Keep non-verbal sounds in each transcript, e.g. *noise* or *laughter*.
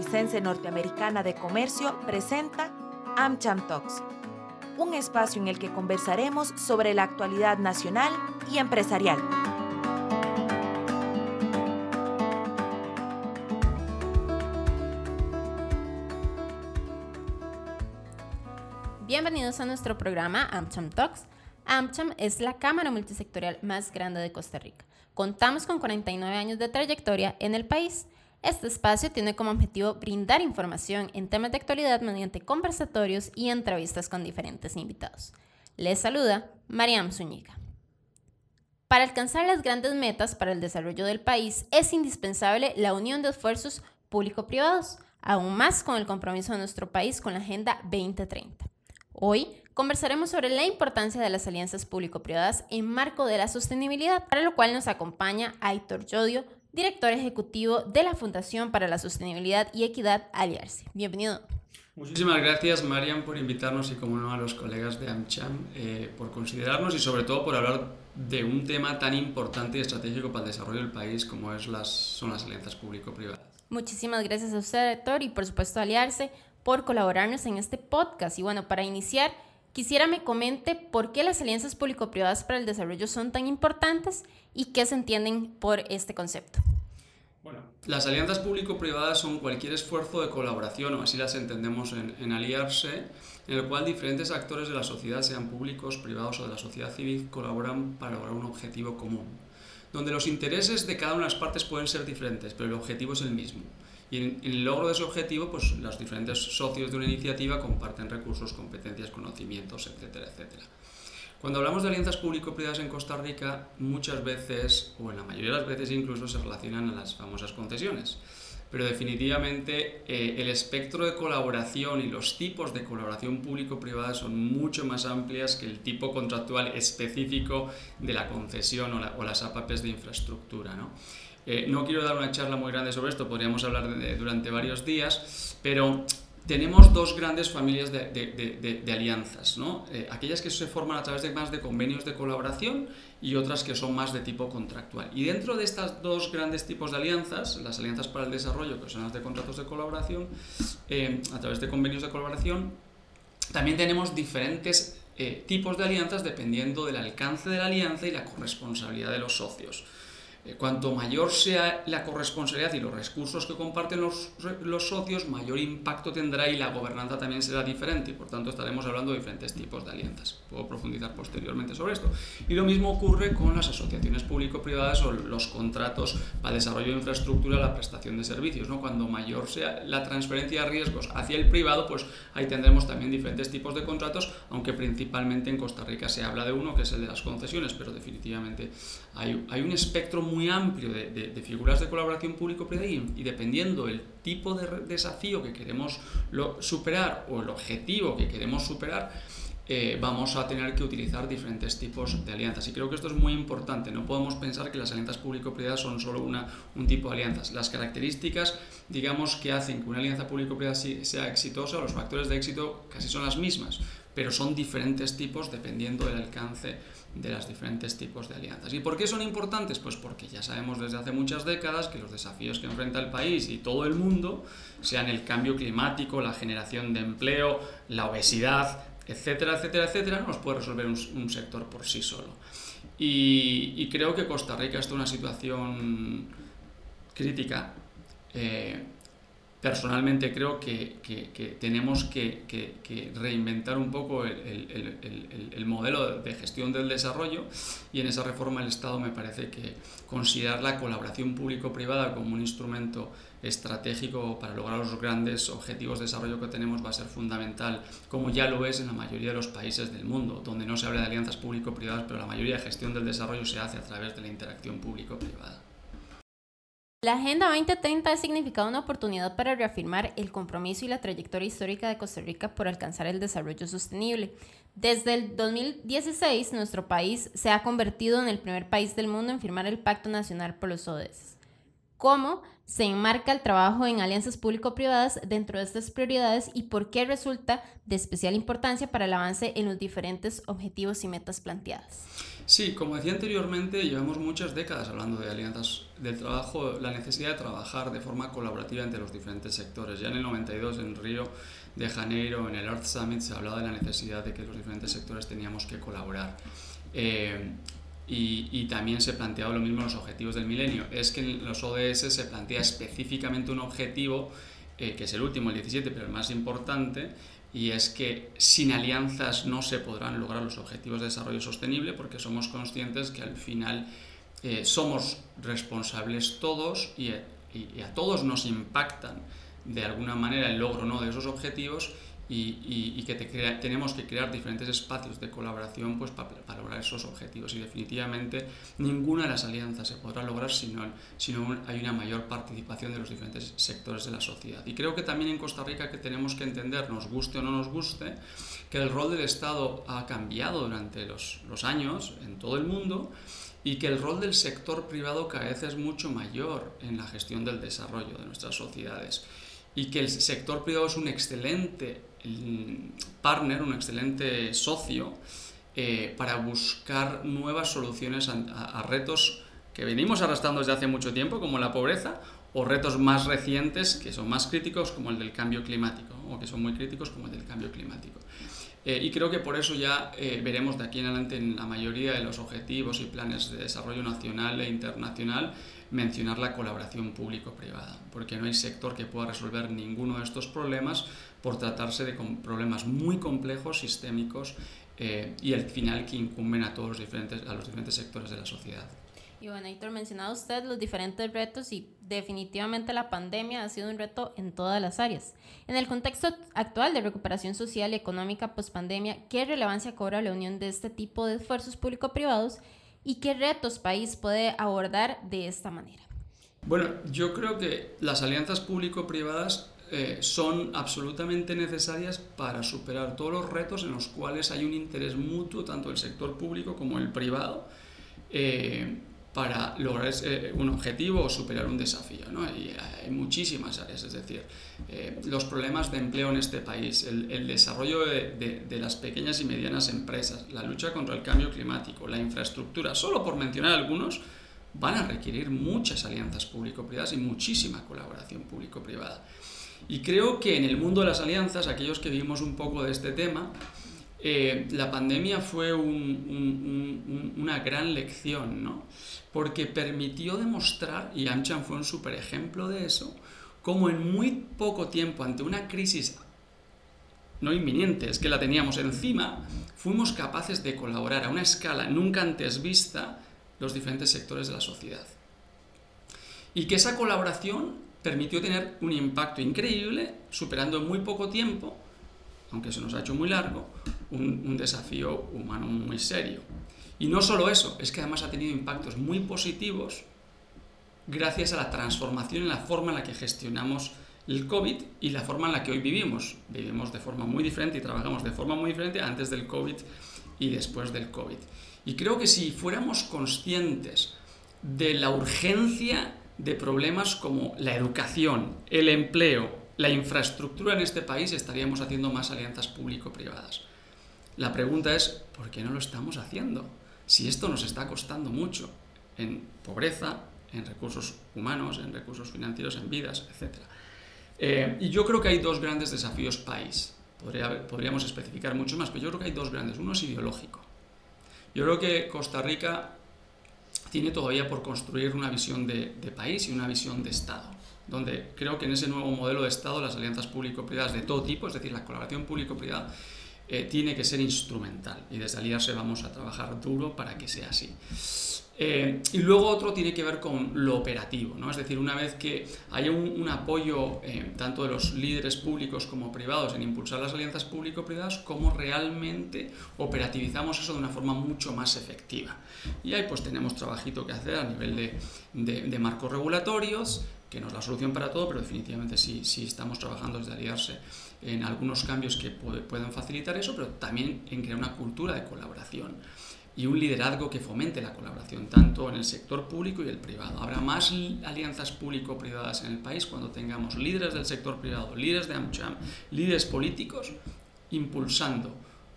Costarricense Norteamericana de Comercio presenta AmCham Talks, un espacio en el que conversaremos sobre la actualidad nacional y empresarial. Bienvenidos a nuestro programa AmCham Talks. AmCham es la cámara multisectorial más grande de Costa Rica. Contamos con 49 años de trayectoria en el país. Este espacio tiene como objetivo brindar información en temas de actualidad mediante conversatorios y entrevistas con diferentes invitados. Les saluda Mariam Zúñiga. Para alcanzar las grandes metas para el desarrollo del país es indispensable la unión de esfuerzos público-privados, aún más con el compromiso de nuestro país con la Agenda 2030. Hoy conversaremos sobre la importancia de las alianzas público-privadas en marco de la sostenibilidad, para lo cual nos acompaña Aitor Yodio, director ejecutivo de la Fundación para la Sostenibilidad y Equidad Aliarse. Bienvenido. Muchísimas gracias, Marian, por invitarnos y, como no, a los colegas de AmCham eh, por considerarnos y, sobre todo, por hablar de un tema tan importante y estratégico para el desarrollo del país como es las, son las alianzas público-privadas. Muchísimas gracias a usted, doctor, y por supuesto Aliarse por colaborarnos en este podcast. Y bueno, para iniciar, quisiera me comente por qué las alianzas público-privadas para el desarrollo son tan importantes y qué se entienden por este concepto. Bueno, las alianzas público-privadas son cualquier esfuerzo de colaboración, o así las entendemos en, aliarse, en el cual diferentes actores de la sociedad, sean públicos, privados o de la sociedad civil, colaboran para lograr un objetivo común, donde los intereses de cada una de las partes pueden ser diferentes, pero el objetivo es el mismo. Y en, el logro de ese objetivo, pues los diferentes socios de una iniciativa comparten recursos, competencias, conocimientos, etcétera, etcétera. Cuando hablamos de alianzas público-privadas en Costa Rica, muchas veces, o en la mayoría de las veces incluso, se relacionan a las famosas concesiones. Pero definitivamente eh, el espectro de colaboración y los tipos de colaboración público-privada son mucho más amplias que el tipo contractual específico de la concesión o, la, o las APPs de infraestructura. ¿no? Eh, no quiero dar una charla muy grande sobre esto, podríamos hablar durante varios días, pero tenemos dos grandes familias de, de, de alianzas, ¿no? Eh, aquellas que se forman a través de más de convenios de colaboración y otras que son más de tipo contractual. Y dentro de estas dos grandes tipos de alianzas, las alianzas para el desarrollo, que son las de contratos de colaboración, eh, a través de convenios de colaboración, también tenemos diferentes tipos de alianzas dependiendo del alcance de la alianza y la corresponsabilidad de los socios. Eh, cuanto mayor sea la corresponsabilidad y los recursos que comparten los, los, socios, mayor impacto tendrá y la gobernanza también será diferente. Por tanto, estaremos hablando de diferentes tipos de alianzas. Puedo profundizar posteriormente sobre esto. Y lo mismo ocurre con las asociaciones público-privadas o los contratos para desarrollo de infraestructura, la prestación de servicios. ¿no? Cuando mayor sea la transferencia de riesgos hacia el privado, pues ahí tendremos también diferentes tipos de contratos, aunque principalmente en Costa Rica se habla de uno, que es el de las concesiones, pero definitivamente hay, hay un espectro muy amplio de, figuras de colaboración público-privada y, dependiendo el tipo de desafío que queremos superar o el objetivo que queremos superar, eh, vamos a tener que utilizar diferentes tipos de alianzas. Y creo que esto es muy importante. No podemos pensar que las alianzas público-privadas son solo una, un tipo de alianzas. Las características, digamos, que hacen que una alianza público-privada sea exitosa, los factores de éxito casi son las mismas, pero son diferentes tipos dependiendo del alcance de los diferentes tipos de alianzas. ¿Y por qué son importantes? Pues porque ya sabemos desde hace muchas décadas que los desafíos que enfrenta el país y todo el mundo, sean el cambio climático, la generación de empleo, la obesidad, etcétera, etcétera, etcétera, no los puede resolver un, sector por sí solo. Y, y, creo que Costa Rica está en una situación crítica. Eh, personalmente creo que, tenemos que, reinventar un poco el, el, modelo de gestión del desarrollo y en esa reforma el Estado me parece que considerar la colaboración público-privada como un instrumento estratégico para lograr los grandes objetivos de desarrollo que tenemos va a ser fundamental, como ya lo es en la mayoría de los países del mundo, donde no se habla de alianzas público-privadas, pero la mayoría de gestión del desarrollo se hace a través de la interacción público-privada. La Agenda 2030 ha significado una oportunidad para reafirmar el compromiso y la trayectoria histórica de Costa Rica por alcanzar el desarrollo sostenible. Desde el 2016, nuestro país se ha convertido en el primer país del mundo en firmar el Pacto Nacional por los ODS. cómo se enmarca el trabajo en alianzas público-privadas dentro de estas prioridades y por qué resulta de especial importancia para el avance en los diferentes objetivos y metas planteadas. Sí, como decía anteriormente, llevamos muchas décadas hablando de alianzas del trabajo, la necesidad de trabajar de forma colaborativa entre los diferentes sectores. Ya en el 92 en Río de Janeiro, en el Earth Summit, se hablaba de la necesidad de que los diferentes sectores teníamos que colaborar. Eh, y, también se planteaba lo mismo en los objetivos del milenio. Es que en los ODS se plantea específicamente un objetivo, eh, que es el último, el 17, pero el más importante, y es que sin alianzas no se podrán lograr los objetivos de desarrollo sostenible porque somos conscientes que al final eh, somos responsables todos y, y, a todos nos impactan de alguna manera el logro ¿no? de esos objetivos y, que tenemos que crear diferentes espacios de colaboración pues, para, lograr esos objetivos. Y definitivamente ninguna de las alianzas se podrá lograr si no hay una mayor participación de los diferentes sectores de la sociedad. Y creo que también en Costa Rica que tenemos que entender, nos guste o no nos guste, que el rol del Estado ha cambiado durante los, los años en todo el mundo y que el rol del sector privado cada vez es mucho mayor en la gestión del desarrollo de nuestras sociedades y que el sector privado es un excelente partner, un excelente socio eh, para buscar nuevas soluciones a, retos que venimos arrastrando desde hace mucho tiempo, como la pobreza, o retos más recientes que son más críticos, como el del cambio climático, o que son muy críticos, como el del cambio climático. Eh, y creo que por eso ya eh, veremos de aquí en adelante en la mayoría de los objetivos y planes de desarrollo nacional e internacional mencionar la colaboración público-privada, porque no hay sector que pueda resolver ninguno de estos problemas por tratarse de problemas muy complejos, sistémicos eh, y al final que incumben a todos los diferentes, a los diferentes sectores de la sociedad. Y bueno, Héctor, mencionado usted los diferentes retos y definitivamente la pandemia ha sido un reto en todas las áreas. En el contexto actual de recuperación social y económica post-pandemia, ¿qué relevancia cobra la unión de este tipo de esfuerzos público-privados y qué retos país puede abordar de esta manera? Bueno, yo creo que las alianzas público-privadas eh, son absolutamente necesarias para superar todos los retos en los cuales hay un interés mutuo, tanto del sector público como el privado, eh, para lograr un objetivo o superar un desafío. ¿no? Y hay muchísimas áreas, es decir, eh, los problemas de empleo en este país, el, desarrollo de, de, las pequeñas y medianas empresas, la lucha contra el cambio climático, la infraestructura, solo por mencionar algunos, van a requerir muchas alianzas público-privadas y muchísima colaboración público-privada. Y creo que en el mundo de las alianzas, aquellos que vimos un poco de este tema, eh, la pandemia fue una gran lección, ¿no? porque permitió demostrar, y AmCham fue un super ejemplo de eso, cómo en muy poco tiempo, ante una crisis no inminente, es que la teníamos encima, fuimos capaces de colaborar a una escala nunca antes vista los diferentes sectores de la sociedad. Y que esa colaboración permitió tener un impacto increíble, superando en muy poco tiempo, aunque se nos ha hecho muy largo, un, desafío humano muy serio. Y no solo eso, es que además ha tenido impactos muy positivos gracias a la transformación en la forma en la que gestionamos el COVID y la forma en la que hoy vivimos. Vivimos de forma muy diferente y trabajamos de forma muy diferente antes del COVID y después del COVID. Y creo que si fuéramos conscientes de la urgencia de problemas como la educación, el empleo, la infraestructura en este país, estaríamos haciendo más alianzas público-privadas. La pregunta es, ¿por qué no lo estamos haciendo? Si esto nos está costando mucho en pobreza, en recursos humanos, en recursos financieros, en vidas, etc. Eh, y yo creo que hay dos grandes desafíos país. podríamos especificar mucho más, pero yo creo que hay dos grandes. Uno es ideológico. Yo creo que Costa Rica tiene todavía por construir una visión de, de país y una visión de Estado donde creo que en ese nuevo modelo de Estado las alianzas público-privadas de todo tipo, es decir, la colaboración público-privada, eh, tiene que ser instrumental y desde Aliarse vamos a trabajar duro para que sea así. Eh, y luego otro tiene que ver con lo operativo, ¿no? es decir, una vez que haya un, apoyo eh, tanto de los líderes públicos como privados en impulsar las alianzas público-privadas, cómo realmente operativizamos eso de una forma mucho más efectiva. Y ahí pues tenemos trabajito que hacer a nivel de, de, de marcos regulatorios, que no es la solución para todo, pero definitivamente sí, sí estamos trabajando desde aliarse en algunos cambios que pueden facilitar eso, pero también en crear una cultura de colaboración. y un liderazgo que fomente la colaboración tanto en el sector público y el privado. Habrá más alianzas público-privadas en el país cuando tengamos líderes del sector privado, líderes de AmCham, líderes políticos impulsando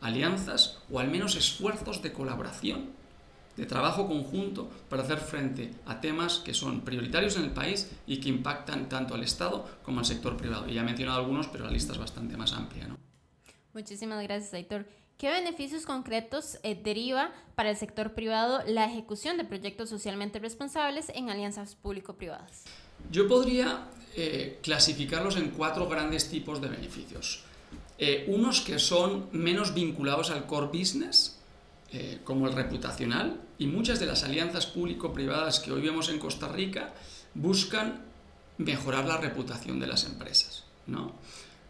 alianzas o al menos esfuerzos de colaboración, de trabajo conjunto para hacer frente a temas que son prioritarios en el país y que impactan tanto al Estado como al sector privado. Y ya he mencionado algunos, pero la lista es bastante más amplia. ¿no? Muchísimas gracias, Aitor. ¿Qué beneficios concretos eh, deriva para el sector privado la ejecución de proyectos socialmente responsables en alianzas público-privadas? Yo podría eh, clasificarlos en cuatro grandes tipos de beneficios. Eh, unos que son menos vinculados al core business, como el reputacional, y muchas de las alianzas público-privadas que hoy vemos en Costa Rica buscan mejorar la reputación de las empresas. ¿no?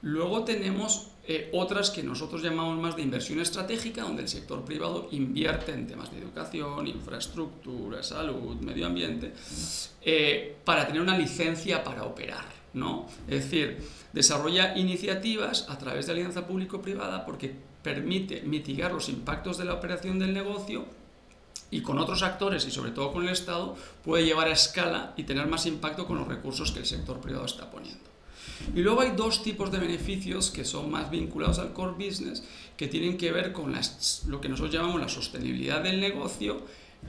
Luego tenemos eh, otras que nosotros llamamos más de inversión estratégica, donde el sector privado invierte en temas de educación, infraestructura, salud, medio ambiente, eh, para tener una licencia para operar. ¿no? Es decir, desarrolla iniciativas a través de alianza público-privada porque permite mitigar los impactos de la operación del negocio y con otros actores y sobre todo con el Estado puede llevar a escala y tener más impacto con los recursos que el sector privado está poniendo. Y luego hay dos tipos de beneficios que son más vinculados al core business, que tienen que ver con lo que nosotros llamamos la sostenibilidad del negocio.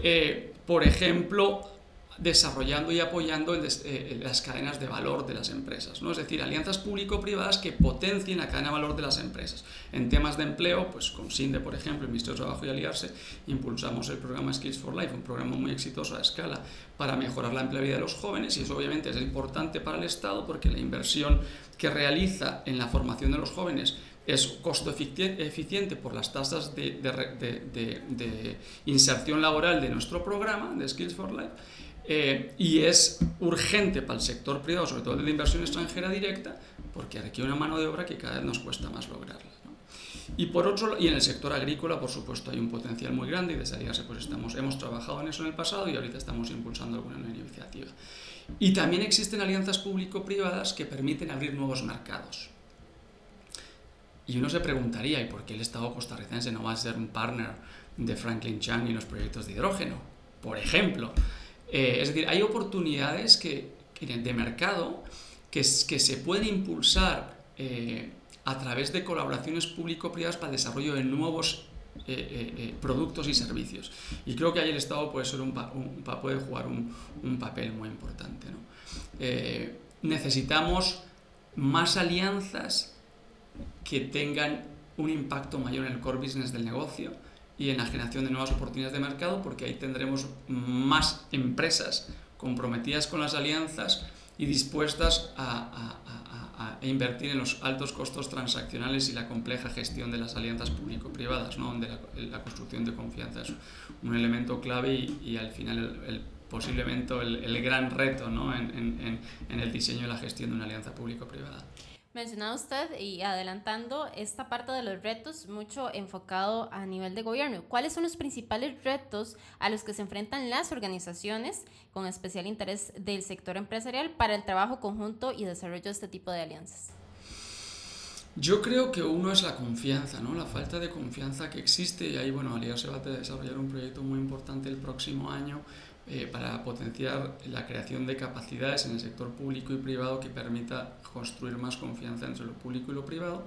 Eh, por ejemplo, desarrollando y apoyando eh, las cadenas de valor de las empresas, ¿no? es decir, alianzas público-privadas que potencien la cadena de valor de las empresas. En temas de empleo, pues con SINDE, por ejemplo, el Ministerio de Trabajo y Aliarse, impulsamos el programa Skills for Life, un programa muy exitoso a escala para mejorar la empleabilidad de los jóvenes y eso obviamente es importante para el Estado porque la inversión que realiza en la formación de los jóvenes es costo eficiente por las tasas de, de inserción laboral de nuestro programa de Skills for Life eh, y es urgente para el sector privado, sobre todo de la inversión extranjera directa, porque requiere una mano de obra que cada vez nos cuesta más lograrla. Y por otro y en el sector agrícola, por supuesto, hay un potencial muy grande y de salirse pues estamos, hemos trabajado en eso en el pasado y ahorita estamos impulsando alguna iniciativa. Y también existen alianzas público-privadas que permiten abrir nuevos mercados. Y uno se preguntaría, ¿y por qué el Estado costarricense no va a ser un partner de Franklin Chang en los proyectos de hidrógeno? Por ejemplo, eh, es decir, hay oportunidades que, de mercado que, se pueden impulsar eh, a través de colaboraciones público-privadas para el desarrollo de nuevos eh, productos y servicios. Y creo que ahí el Estado puede, ser un, puede jugar un, un, papel muy importante. necesitamos más alianzas que tengan un impacto mayor en el core business del negocio y en la generación de nuevas oportunidades de mercado, porque ahí tendremos más empresas comprometidas con las alianzas y dispuestas a, invertir en los altos costos transaccionales y la compleja gestión de las alianzas público-privadas, ¿no? donde la, construcción de confianza es un elemento clave y, al final el, posiblemente el, gran reto ¿no? en, en el diseño y la gestión de una alianza público-privada. Mencionaba usted y adelantando esta parte de los retos mucho enfocado a nivel de gobierno. ¿Cuáles son los principales retos a los que se enfrentan las organizaciones con especial interés del sector empresarial para el trabajo conjunto y desarrollo de este tipo de alianzas? Yo creo que uno es la confianza, ¿no? la falta de confianza que existe y ahí, bueno, Aliar se va a desarrollar un proyecto muy importante el próximo año eh, para potenciar la creación de capacidades en el sector público y privado que permita construir más confianza entre lo público y lo privado.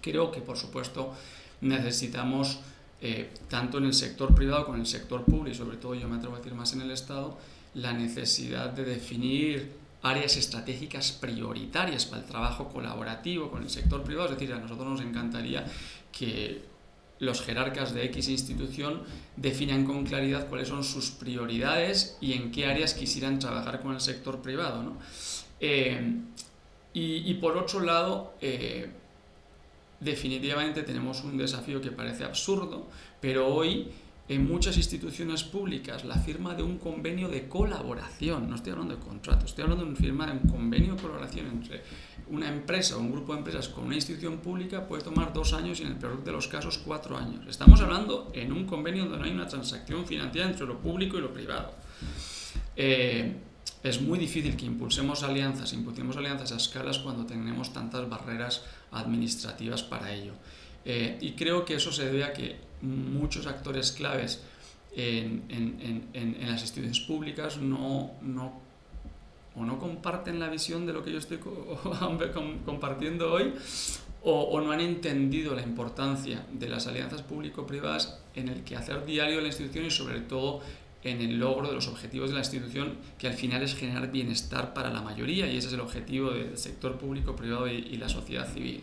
Creo que, por supuesto, necesitamos, eh, tanto en el sector privado como en el sector público, y sobre todo yo me atrevo a decir más en el Estado, la necesidad de definir áreas estratégicas prioritarias para el trabajo colaborativo con el sector privado. Es decir, a nosotros nos encantaría que los jerarcas de X institución definan con claridad cuáles son sus prioridades y en qué áreas quisieran trabajar con el sector privado. ¿no? Eh, y, por otro lado, eh, definitivamente tenemos un desafío que parece absurdo, pero hoy en muchas instituciones públicas la firma de un convenio de colaboración, no estoy hablando de contrato, estoy hablando de una firma de un convenio de colaboración entre una empresa o un grupo de empresas con una institución pública puede tomar dos años y en el peor de los casos cuatro años. Estamos hablando en un convenio donde no hay una transacción financiera entre lo público y lo privado. Eh, es muy difícil que impulsemos alianzas, impulsemos alianzas a escalas cuando tenemos tantas barreras administrativas para ello. Eh, y creo que eso se debe a que muchos actores claves en, en, las instituciones públicas no, no, o no comparten la visión de lo que yo estoy *laughs* compartiendo hoy o, o, no han entendido la importancia de las alianzas público-privadas en el quehacer diario de la institución y sobre todo en el logro de los objetivos de la institución, que al final es generar bienestar para la mayoría, y ese es el objetivo del sector público, privado y, la sociedad civil,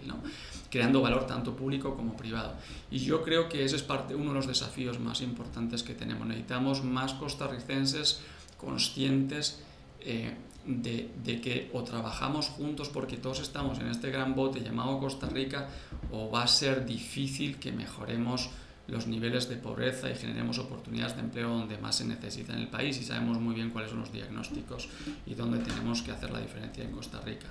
creando valor tanto público como privado. Y yo creo que ese es parte, uno de los desafíos más importantes que tenemos. Necesitamos más costarricenses conscientes eh, de, de, que o trabajamos juntos porque todos estamos en este gran bote llamado Costa Rica, o va a ser difícil que mejoremos los niveles de pobreza y generemos oportunidades de empleo donde más se necesita en el país y sabemos muy bien cuáles son los diagnósticos y dónde tenemos que hacer la diferencia en Costa Rica.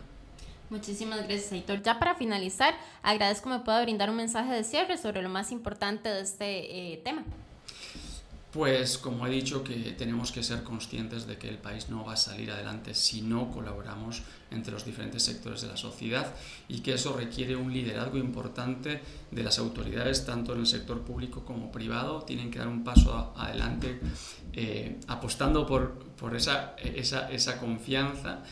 Muchísimas gracias, Aitor. Ya para finalizar, agradezco me pueda brindar un mensaje de cierre sobre lo más importante de este eh, tema. Pues como he dicho que tenemos que ser conscientes de que el país no va a salir adelante si no colaboramos entre los diferentes sectores de la sociedad y que eso requiere un liderazgo importante de las autoridades tanto en el sector público como privado. Tienen que dar un paso adelante eh, apostando por, por esa, esa, esa confianza.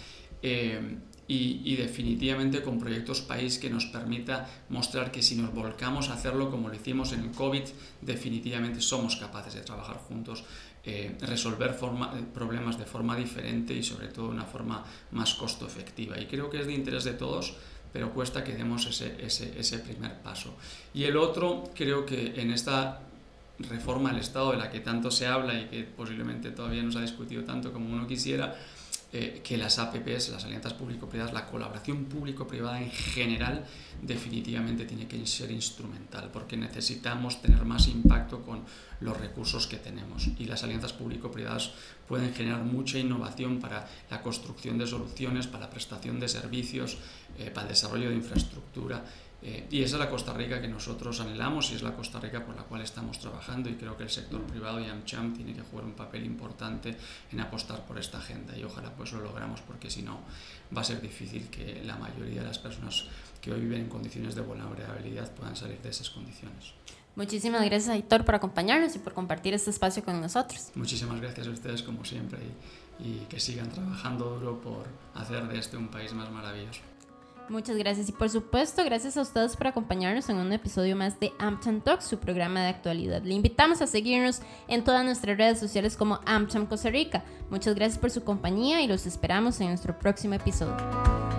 Eh, y, y, definitivamente con proyectos país que nos permita mostrar que si nos volcamos a hacerlo como lo hicimos en el COVID, definitivamente somos capaces de trabajar juntos, eh, resolver forma, problemas de forma diferente y sobre todo de una forma más costo efectiva. Y creo que es de interés de todos pero cuesta que demos ese, ese, ese primer paso. Y el otro, creo que en esta reforma del Estado de la que tanto se habla y que posiblemente todavía no se ha discutido tanto como uno quisiera, eh, que las APPs, las alianzas público-privadas, la colaboración público-privada en general definitivamente tiene que ser instrumental porque necesitamos tener más impacto con los recursos que tenemos. Y las alianzas público-privadas pueden generar mucha innovación para la construcción de soluciones, para la prestación de servicios, eh, para el desarrollo de infraestructura eh, y esa es la Costa Rica que nosotros anhelamos y es la Costa Rica por la cual estamos trabajando y creo que el sector privado y AmCham tiene que jugar un papel importante en apostar por esta agenda y ojalá pues lo logramos porque si no va a ser difícil que la mayoría de las personas que hoy viven en condiciones de vulnerabilidad puedan salir de esas condiciones. Muchísimas gracias, Aitor, por acompañarnos y por compartir este espacio con nosotros. Muchísimas gracias a ustedes, como siempre, y, y que sigan trabajando duro por hacer de este un país más maravilloso. Muchas gracias y por supuesto gracias a ustedes por acompañarnos en un episodio más de AmCham Talks, su programa de actualidad. Le invitamos a seguirnos en todas nuestras redes sociales como AmCham Costa Rica. Muchas gracias por su compañía y los esperamos en nuestro próximo episodio.